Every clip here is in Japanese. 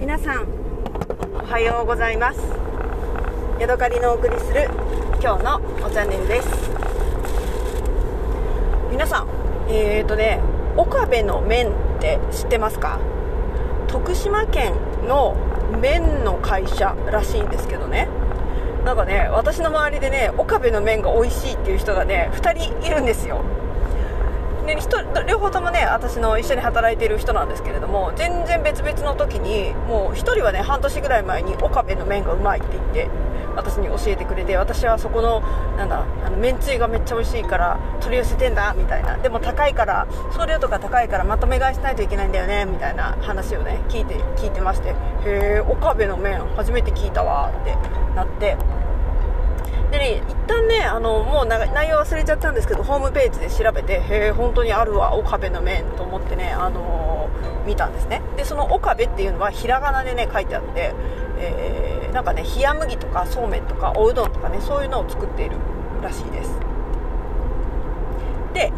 皆さんおはようございます。ヤドカリのお送りする今日のおチャンネルです。皆さんえーとね岡部の麺って知ってますか？徳島県の麺の会社らしいんですけどね。なんかね私の周りでね岡部の麺が美味しいっていう人がね2人いるんですよ。で両方ともね私の一緒に働いている人なんですけれども全然別々の時にもう1人はね半年ぐらい前に岡部の麺がうまいって言って私に教えてくれて私はそこのなんだあの麺つゆがめっちゃ美味しいから取り寄せてんだみたいな。でも高いから送料とか高いからまとめ買いしないといけないんだよねみたいな話をね聞いて聞いてましてへえ岡部の麺初めて聞いたわってなってでね一旦ねあのもう内容忘れちゃったんですけどホームページで調べてへえ本当にあるわ岡部の麺と思ってねあのー、見たんですね。でその岡部っていうのはひらがなでね書いてあって、えー、なんかね冷麦とかそうめんとかおうどんとかねそういうのを作っているらしいです。で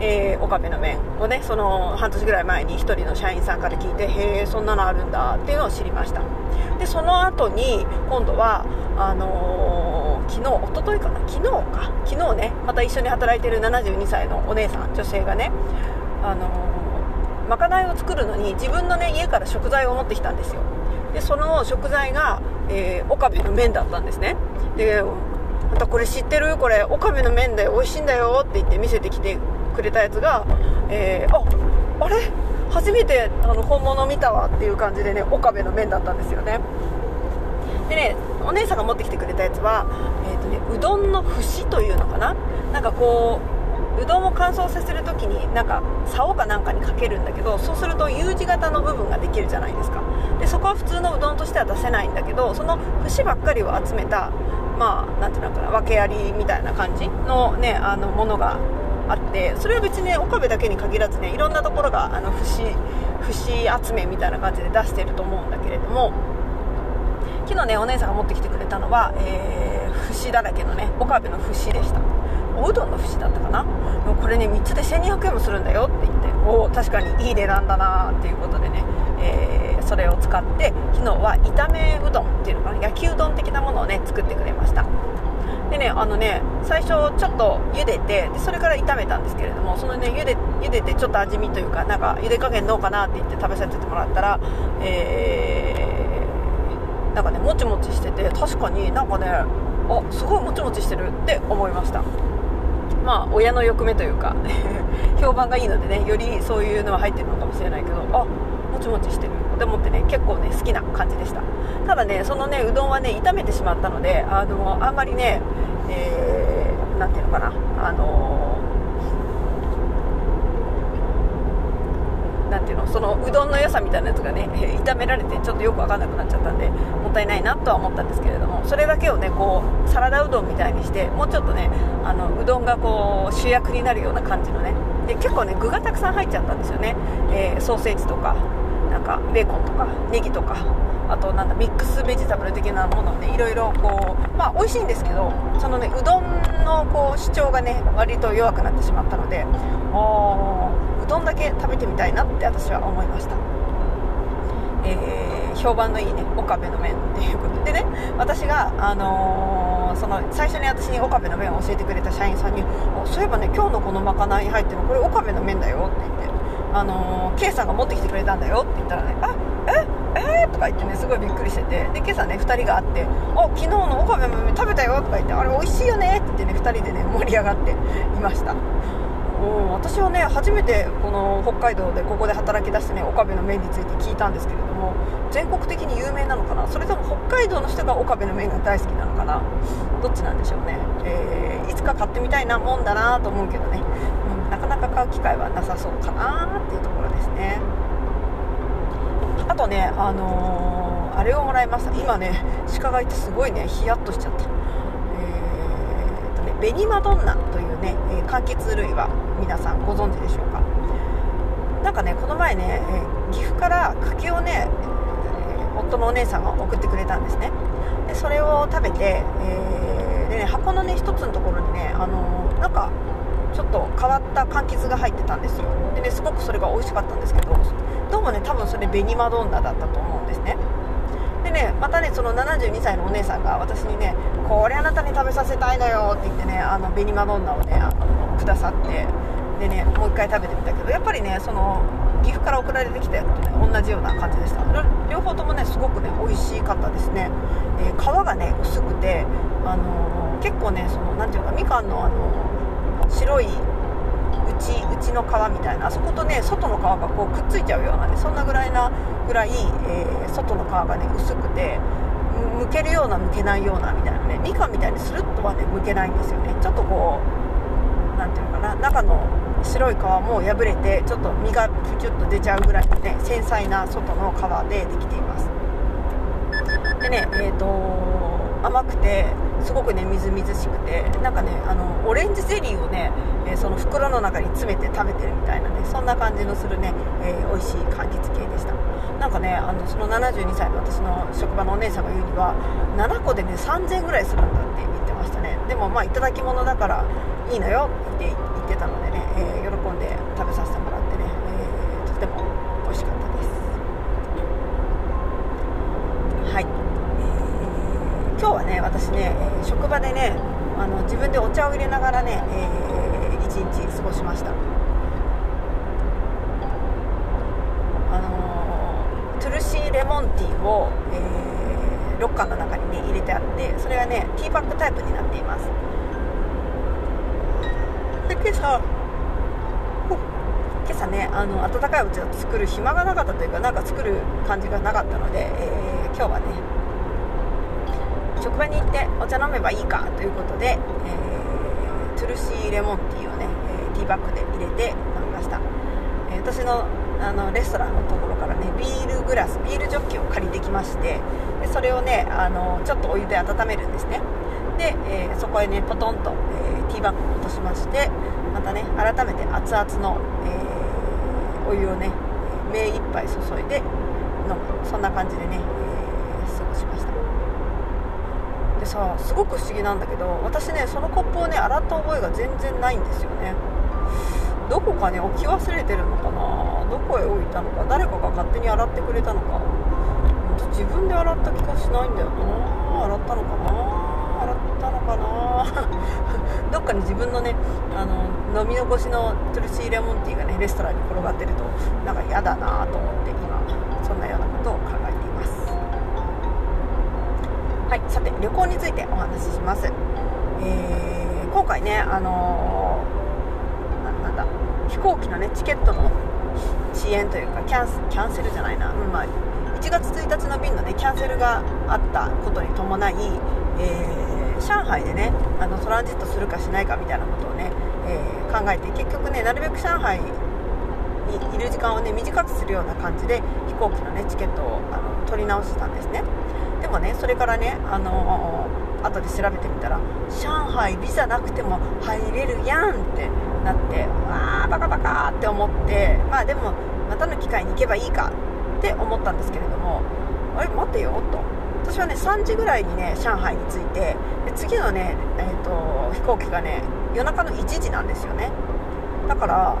えー、岡部の麺をねその半年ぐらい前に1人の社員さんから聞いてへえそんなのあるんだっていうのを知りました。でその後に今度はあのー、昨日一昨日かな？昨日か。昨日ねまた一緒に働いてる72歳のお姉さん女性がねあのー、まかないを作るのに自分のね家から食材を持ってきたんですよ。でその食材が、えー、岡部の麺だったんですね。でまたこれ知ってる？これ岡部の麺で美味しいんだよって言って見せてきてくれたやつが、えー、ああれ？初めてあの本物見たわっていう感じでね岡部の麺だったんですよね。でねお姉さんが持ってきてくれたやつは、えーとね、うどんの節というのかな？なんかこううどんを乾燥させる時になんか竿かなんかにかけるんだけどそうすると U 字型の部分ができるじゃないですか。でそこは普通のうどんとしては出せないんだけどその節ばっかりを集めたまあなんていうのかな訳ありみたいな感じのねあのものがあってそれは別にね岡部だけに限らずねいろんなところがあの節節集めみたいな感じで出してると思うんだけれども昨日ねお姉さんが持ってきてくれたのは、えー、節だらけのね岡部の節でした。おうどんの節だったかな？これね3つで1200円もするんだよって言って。おお確かにいい値段だなっていうことでね、えー、それを使って昨日は炒めうどんっていうのかな？焼きうどん的なものをね作ってくれました。でねあのね最初ちょっと茹でてでそれから炒めたんですけれどもそのね茹で茹でてちょっと味見というかなんか茹で加減どうかなって言って食べさせてもらったらえー、なんかねもちもちしてて確かになんかねあすごいもちもちしてるって思いました。まあ親の欲目というか 評判がいいのでねよりそういうのは入ってるのかもしれないけどあもちもちしてるって思ってね結構ね好きな感じでした。ただねそのねうどんはね炒めてしまったのであのあんまりねえー、ていうのかなあのなんていうの良さみたいなやつがね 炒められてちょっとよく分かんなくなっちゃったんでもったいないなとは思ったんですけれどもそれだけをねこうサラダうどんみたいにしてもうちょっとねあのうどんがこう主役になるような感じのねで結構ね具がたくさん入っちゃったんですよね、えー、ソーセージとかなんかベーコンとかネギとかあとなんだミックスベジタブル的なものをねいろいろこうまあ美味しいんですけどそのねうどんのこう主張がね割と弱くなってしまったのでうどんだけ食べてみたいなって私は思いました、えー、評判のいいね岡部の麺っていうことでね。私があのー、その最初に私に岡部の麺を教えてくれた社員さんにそういえばね今日のこのまかないに入ってるのこれ岡部の麺だよって言ってあのー、K さんが持ってきてくれたんだよって言ったらねあええー、とか言ってねすごいびっくりしててで今朝ね2人が会って「あ昨日の岡部豆食べたよ」とか言って「あれ美味しいよね」って言ってね2人でね盛り上がっていました。うん私はね初めてこの北海道でここで働き出してね岡部の麺について聞いたんですけれども全国的に有名なのかな？それとも北海道の人が岡部の麺が大好きなのかな？どっちなんでしょうね、えー、いつか買ってみたいなもんだなと思うけどね、うん、なかなか買う機会はなさそうかなっていうところですね。あとねあのー、あれをもらいました。今ね鹿がいてすごいねヒヤッとしちゃった。えー、とね紅マドンナというね、え柑橘類は皆さんご存知でしょうか？なんかねこの前ね、岐阜から柿をね、夫のお姉さんが送ってくれたんですね。でそれを食べて、えー、でね箱のね一つのところにねあの、なんかちょっと変わった柑橘が入ってたんですよ。でねすごくそれが美味しかったんですけどどうもね多分それ紅マドンナだったと思うんですね。でねまたねその72歳のお姉さんが私にねこれあなたに食べさせたいのよって言ってねあの紅マドンナをねあのださってでねもう一回食べてみたけどやっぱりねその岐阜から送られてきたやつとね同じような感じでした。両方ともねすごくね美味しかったですね、えー、皮がね薄くて、あのー、結構ねその何ていうかみかんのあの白い内内の皮みたいなあそことね外の皮がこうくっついちゃうようなねそんなぐらいなぐらい、えー、外の皮がね薄くて剥けるような剥けないようなみたいなねみかんみたいにスルッとはね剥けないんですよね。ちょっとこうかな中の白い皮も破れてちょっと身がプチュッと出ちゃうぐらいのね繊細な外の皮でできています。でねえっ、ー、と甘くてすごくねみずみずしくてなんかねあのオレンジゼリーをね、えー、その袋の中に詰めて食べてるみたいなねそんな感じのするね、えー、美味しい柑橘系でした。なんかねあのその72歳の私の職場のお姉さんが言うには7個でね3000円ぐらいするんだってでもまあいただき物だからいいのよって言ってたのでね、えー、喜んで食べさせてもらってね、えー、とても美味しかったです。はい、えー、今日はね私ね職場でねあの自分でお茶を入れながらね、えー、一日過ごしました。あのトゥルシーレモンティーを、えー、ロッカーの中にね入れてあってそれはねティーバッグタイプになっています。で今朝今朝ねあの温かいお茶を作る暇がなかったというかなんか作る感じがなかったので、えー、今日はね職場に行ってお茶飲めばいいかということで、えー、トゥルシーレモンティーをね、えー、ティーバッグで入れて飲みました、えー、私のあのレストランのところからねビールグラスビールジョッキを借りてきましてでそれをねあのちょっとお湯で温めるんですね。で、えー、そこへねポトンと、えー、ティーバッグを落としましてまたね改めて熱々の、えー、お湯をね目いっぱい注いで飲む。そんな感じでね、え過ごしました。でさすごく不思議なんだけど私ねそのコップをね洗った覚えが全然ないんですよね。どこかに置き忘れてるのかな？どこへ置いたのか？誰かが勝手に洗ってくれたのか？自分で洗った気がしないんだよな。洗ったのかな？洗ったのかな？どっかに自分のねあの飲み残しのトゥルシーレモンティーがねレストランに転がってるとなんか嫌だなと思って今そんなようなことを考えています。はいさて旅行についてお話しします、えー、今回ねあの飛行機のねチケットの遅延というかキャンキャンセルじゃないな、うんまあ、1月1日の便のねキャンセルがあったことに伴い、えー、上海でねあのトランジットするかしないかみたいなことをね、えー、考えて結局ねなるべく上海にいる時間をね短くするような感じで飛行機のねチケットをあの取り直したんですね。でもねそれからねあの、後で調べてみたら上海ビザなくても入れるやんってなってわあバカバカって思ってまあでもまたの機会に行けばいいかって思ったんですけれどもあれ待てよと。私はね3時ぐらいにね上海に着いてで次のね、えーと、飛行機がね夜中の1時なんですよね。だから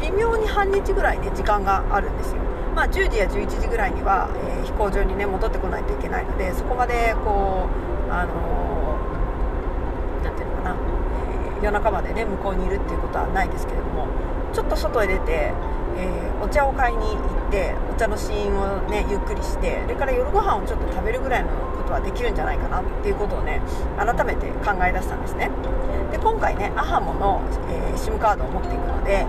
微妙に半日ぐらいね時間があるんですよ。まあ、10時や11時ぐらいには、えー、飛行場にね戻ってこないといけないのでそこまでこうあのー、夜中までね向こうにいるっていうことはないですけれどもちょっと外へ出て、えー、お茶を買いに行ってお茶の試飲をねゆっくりしてそれから夜ご飯をちょっと食べるぐらいのことはできるんじゃないかなっていうことをね改めて考え出したんですね。で今回ねアハモの、えー、SIM カードを持っていくので、え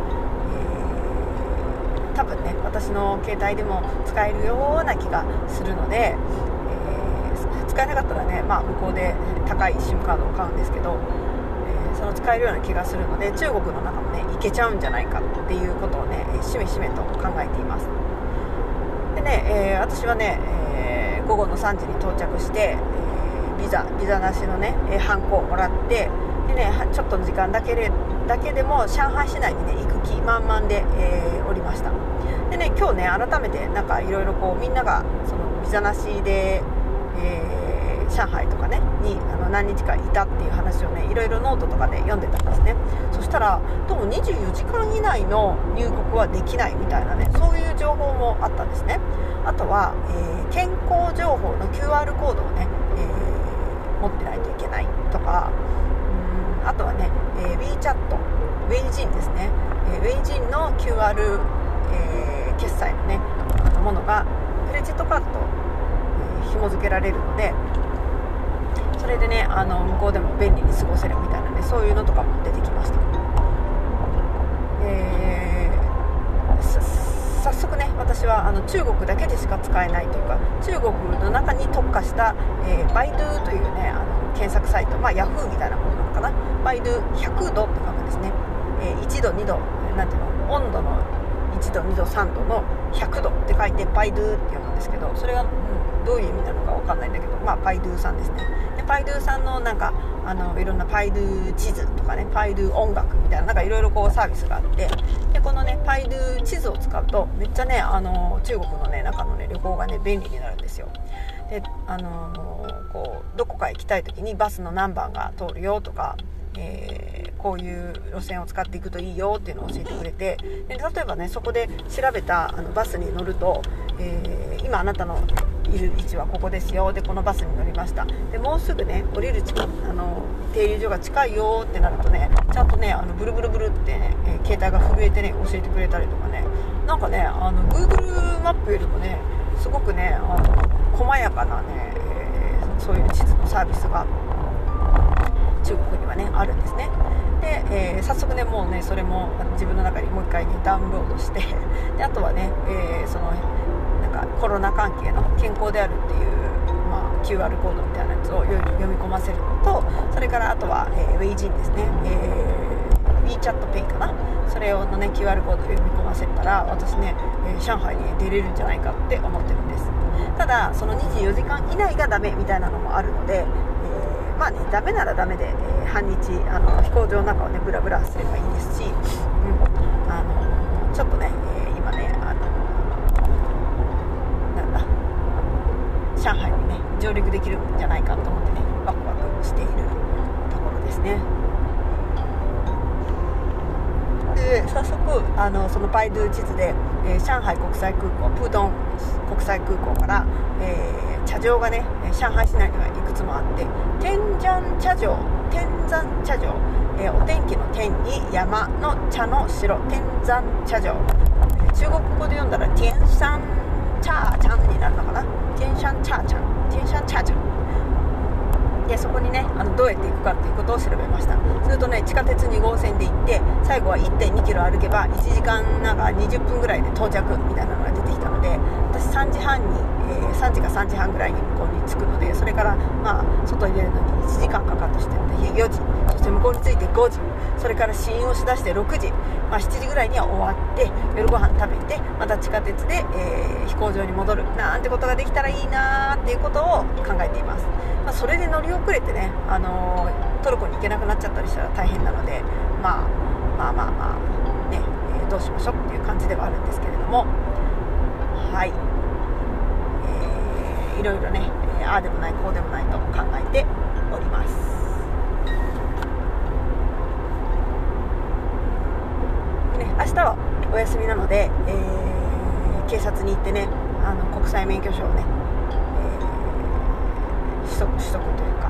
ー、多分ね私の携帯でも使えるような気がするので、え、使えなかったらね、まあ、向こうで高い SIM カードを買うんですけどその使えるような気がするので中国の中もね行けちゃうんじゃないかっていうことをねしめしめと考えています。でね、えー、私はね、えー、午後の3時に到着して、えー、ビザビザなしのねハンコをもらってでねちょっとの時間だけでだけでも上海市内にね行く気満々で、え、おりました。でね今日ね改めてなんかいろいろこうみんながそのビザなしで、え上海とかねにあの何日かいたっていう話をねいろいろノートとかで読んでたんですね。そしたらどうも24時間以内の入国はできないみたいなねそういう情報もあったんですね。あとは、えー、健康情報の QR コードをね、えー、持ってないといけないとかうんあとはね、えー、WeChat ウェイジンですね、えウェイジンの QR、え決済のねものがクレジットカードと、え紐付けられるのでそれでねあの向こうでも便利に過ごせるみたいなねそういうのとかも出てきました。えー、早速ね私はあの中国だけでしか使えないというか中国の中に特化した、えー、バイドゥというねあの検索サイト、まあ、ヤフーみたいなものなのかな。バイドゥ100度って書くんですね、えー、1度2度なんていうの温度の1度2度3度の100度って書いてバイドゥって読むんですけどそれが、うん、どういう意味なのか分かんないんだけどまあパイドゥさんですね。でパイドゥさんのなんかあのいろんなパイドゥ地図とかねパイドゥ音楽みたいななんかいろいろこうサービスがあってでこのねパイドゥ地図を使うとめっちゃねあの中国のね中のね旅行がね便利になるんですよ。であのこうどこか行きたい時にバスの何番が通るよとかえー、こういう路線を使っていくといいよっていうのを教えてくれてで例えばねそこで調べたあのバスに乗ると、えー、今あなたのいる位置はここですよでこのバスに乗りました。でもうすぐね降りるあの停留所が近いよってなるとねちゃんとねあのブルブルブルってね、え、携帯が震えてね教えてくれたりとかね。なんかねあの Google マップよりもねすごくねあの細やかなね、えー、そういう地図のサービスがあって中国にはねあるんですね。で、えー、早速ねもうねそれも自分の中にもう一回ねダウンロードして であとはね、えー、そのなんかコロナ関係の健康であるっていう、まあ、QR コードみたいなやつを読み込ませるのとそれからあとは、えー、ウェイジンですね、えー、WeChatPay かな。それをのね QR コードを読み込ませたら私ね、えー、上海に、出れるんじゃないかって思ってるんです。ただその24時間以内がダメみたいなのもあるので、まあねダメならダメで、えー、半日あの飛行場の中をねブラブラすればいいですし、うん、あのちょっとね、えー、今ねあのなんだ上海にね上陸できるんじゃないかと思ってねワクワクしているところですね。で早速あのそのバイドゥ地図で、えー、上海国際空港プードン国際空港から、えー茶城がね上海市内にはいくつもあって天山茶城天山茶城、えー、お天気の天に山の茶の城天山茶城。中国語で読んだら天山茶ちゃんになるのかな？天山茶ちゃん天山茶ちゃんでそこにねあのどうやって行くかっていうことを調べました。するとね地下鉄2号線で行って最後は1 2キロ歩けば1時間なんか20分ぐらいで到着みたいなのが出てきたので私3時半にえー、3時か3時半ぐらいに向こうに着くのでそれから、まあ、外に出るのに1時間かかったとして4時そして向こうに着いて5時それから試飲をしだして6時、まあ、7時ぐらいには終わって夜ご飯食べてまた地下鉄で、えー、飛行場に戻るなんてことができたらいいなーっていうことを考えています、まあ、それで乗り遅れてね、あのー、トルコに行けなくなっちゃったりしたら大変なので、まあ、まあまあまあね、えー、どうしましょうっていう感じではあるんですけれども。はい。いろいろね、えああでもないこうでもないと考えております。ね明日はお休みなので、えー、警察に行ってねあの国際免許証をね、えー、取得取得というか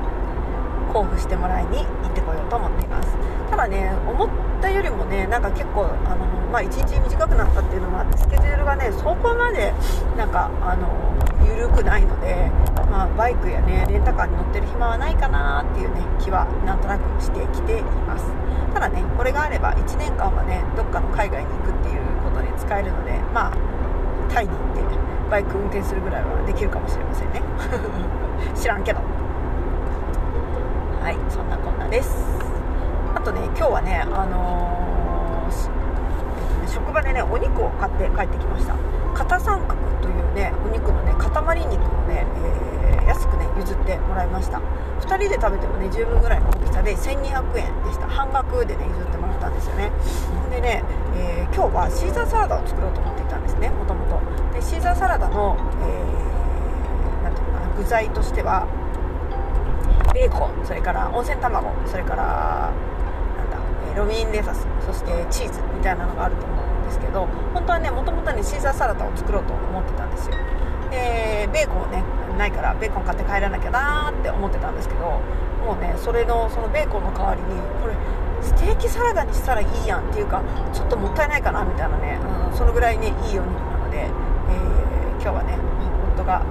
交付してもらいに行ってこようと思っています。ただね思ったよりもねなんか結構あの、まあ、1日短くなったっていうのもあってスケジュールがねそこまでなんかあの緩くないので、まあ、バイクやねレンタカーに乗ってる暇はないかなっていうね気はなんとなくしてきています。ただねこれがあれば1年間はねどっかの海外に行くっていうことに使えるのでまあタイに行ってバイク運転するぐらいはできるかもしれませんね。知らんけど。はいそんなこんなです。あとね今日はねあのー、職場でねお肉を買って帰ってきました。肩三角というねお肉のね塊肉をね、えー、安くね譲ってもらいました。2人で食べてもね十分ぐらいの大きさで1200円でした。半額でね譲ってもらったんですよね。でね、えー、今日はシーザーサラダを作ろうと思っていたんですねもともとでシーザーサラダの、えー、ていうのかな具材としては、ベーコンそれから温泉卵それからなんだ、えロミンレタスそしてチーズみたいなのがあると思うんですけど本当はねもともとねシーザーサラダを作ろうと思ってたんですよ。でベーコンねないからベーコン買って帰らなきゃなーって思ってたんですけどもうねそれのそのベーコンの代わりにこれステーキサラダにしたらいいやんっていうかちょっともったいないかなみたいなね、うん、そのぐらいねいいお肉なので、えー、今日はね夫が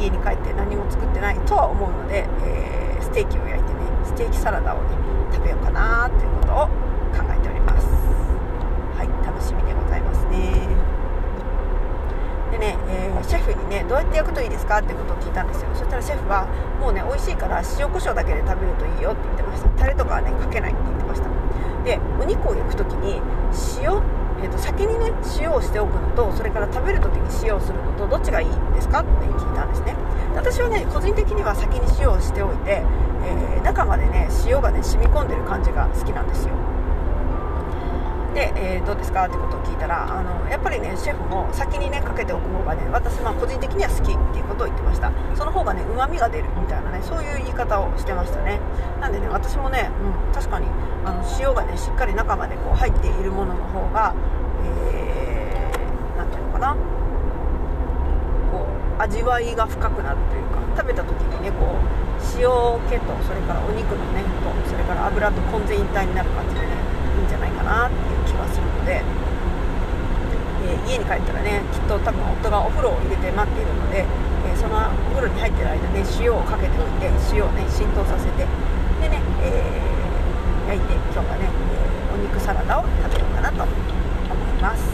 家に帰って何も作ってないとは思うので、えー、ステーキを焼いてねステーキサラダをね食べようかなということを考えておりますはい楽しみでございますねでね、えー、シェフにねどうやって焼くといいですかってことを聞いたんですよ。そしたらシェフはもうね美味しいから塩コショウだけで食べるといいよって言ってました。タレとかはねかけないって言ってました。でお肉を焼く時に塩えーと、先にね塩をしておくのとそれから食べる時に塩をするのとどっちがいいんですかって聞いたんですね。私はね個人的には先に塩をしておいて、えー、中までね塩がね染み込んでる感じが好きなんですよ。で、えー、どうですか？ってことを聞いたらあのやっぱりねシェフも先にねかけておく方がね私まあ個人的には好きっていうことを言ってました。その方がねうまみが出るみたいなねそういう言い方をしてましたね。なんでね私もね、うん、確かにあの塩がねしっかり中までこう入っているものの方がえー、ていうのかな。こう味わいが深くなるというか食べた時にねこう塩気とそれからお肉のねとそれから油と混然一体になる感じでねじゃないかなっていう気がするので、えー、家に帰ったらねきっと多分夫がお風呂を入れて待っているので、えー、そのお風呂に入ってる間ね塩をかけておいて塩をね浸透させてでね、えー、焼いて今日はね、えお肉サラダを食べようかなと思います。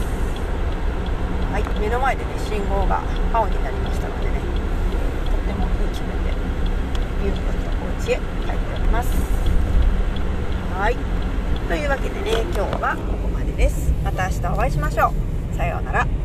はい目の前でね信号が青になりましたのでね、えとってもいい気分でゆっくりとお家へ帰っております。はい。というわけでね今日はここまでです。また明日お会いしましょう。さようなら。